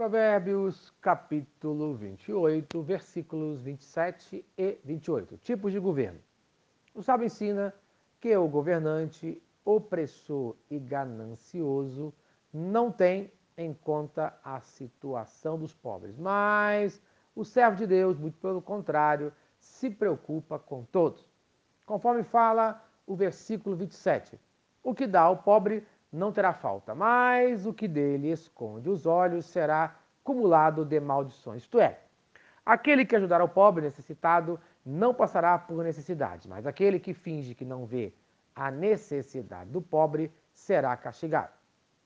Provérbios, capítulo 28, versículos 27 e 28. Tipos de governo. O sábio ensina que o governante opressor e ganancioso não tem em conta a situação dos pobres, mas o servo de Deus, muito pelo contrário, se preocupa com todos. Conforme fala o versículo 27, o que dá ao pobre não terá falta, mas o que dele esconde os olhos será cumulado de maldições. Isto é, aquele que ajudar o pobre necessitado não passará por necessidade, mas aquele que finge que não vê a necessidade do pobre será castigado.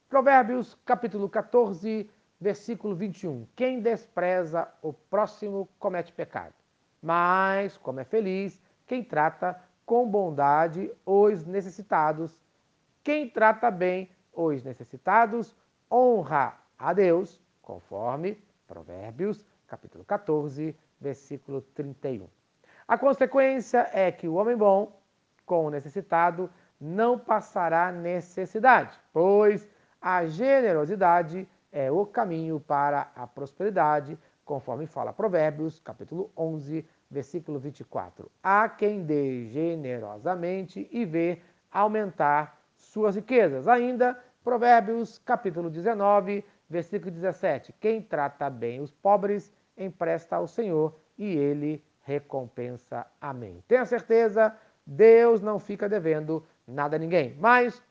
Provérbios, capítulo 14, versículo 21. Quem despreza o próximo comete pecado, mas como é feliz quem trata com bondade os necessitados quem trata bem os necessitados honra a Deus, conforme Provérbios, capítulo 14, versículo 31. A consequência é que o homem bom, com o necessitado, não passará necessidade, pois a generosidade é o caminho para a prosperidade, conforme fala Provérbios, capítulo 11, versículo 24. Há quem dê generosamente e vê aumentar suas riquezas. Ainda, Provérbios capítulo 19, versículo 17. Quem trata bem os pobres empresta ao Senhor e ele recompensa. Amém. Tenha certeza, Deus não fica devendo nada a ninguém. Mas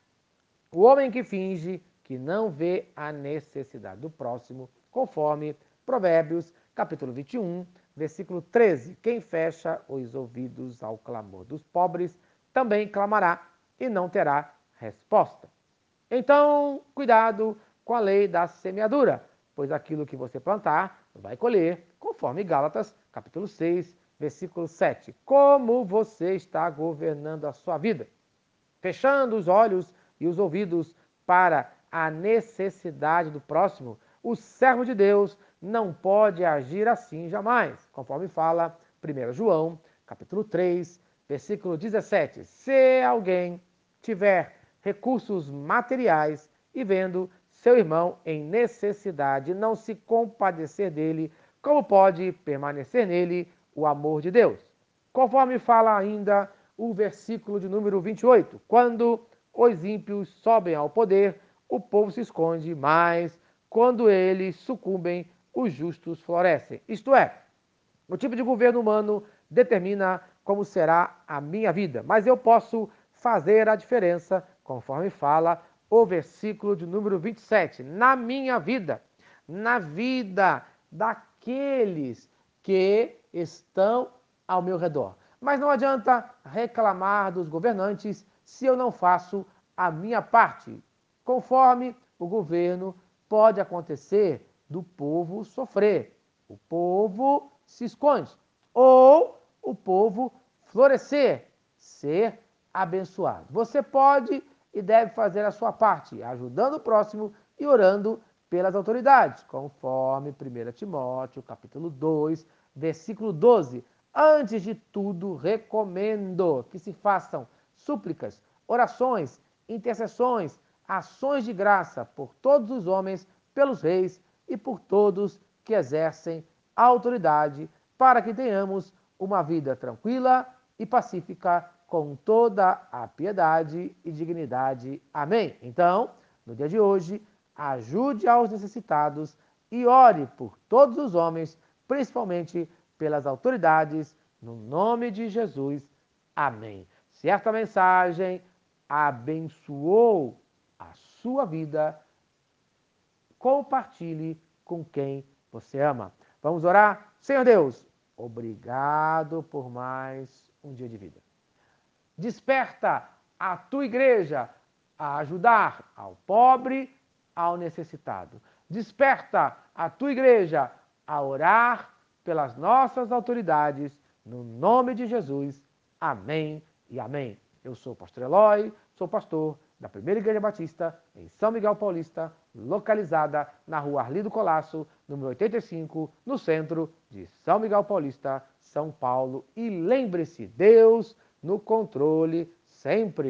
o homem que finge que não vê a necessidade do próximo, conforme Provérbios capítulo 21, versículo 13. Quem fecha os ouvidos ao clamor dos pobres também clamará e não terá resposta. Então, cuidado com a lei da semeadura, pois aquilo que você plantar vai colher, conforme Gálatas, capítulo 6, versículo 7. Como você está governando a sua vida? Fechando os olhos e os ouvidos para a necessidade do próximo, o servo de Deus não pode agir assim jamais, conforme fala 1 João, capítulo 3, versículo 17. Se alguém tiver recursos materiais e vendo seu irmão em necessidade, não se compadecer dele, como pode permanecer nele o amor de Deus? Conforme fala ainda o versículo de número 28, quando os ímpios sobem ao poder, o povo se esconde, mas quando eles sucumbem, os justos florescem. Isto é, o tipo de governo humano determina como será a minha vida, mas eu posso fazer a diferença conforme fala o versículo de número 27. Na minha vida, na vida daqueles que estão ao meu redor. Mas não adianta reclamar dos governantes se eu não faço a minha parte. Conforme o governo pode acontecer do povo sofrer. O povo se esconde. Ou o povo florescer, ser abençoado. Você pode e deve fazer a sua parte, ajudando o próximo e orando pelas autoridades, conforme 1 Timóteo, capítulo 2, versículo 12. Antes de tudo, recomendo que se façam súplicas, orações, intercessões, ações de graça por todos os homens, pelos reis e por todos que exercem a autoridade, para que tenhamos uma vida tranquila e pacífica com toda a piedade e dignidade. Amém. Então, no dia de hoje, ajude aos necessitados e ore por todos os homens, principalmente pelas autoridades, no nome de Jesus. Amém. Se esta mensagem abençoou a sua vida, compartilhe com quem você ama. Vamos orar? Senhor Deus, obrigado por mais um dia de vida. Desperta a tua igreja a ajudar ao pobre, ao necessitado. Desperta a tua igreja a orar pelas nossas autoridades, no nome de Jesus. Amém e amém. Eu sou o pastor Eloy, sou pastor da Primeira Igreja Batista em São Miguel Paulista, localizada na rua Arlido Colasso, número 85, no centro de São Miguel Paulista, São Paulo. E lembre-se, Deus no controle sempre.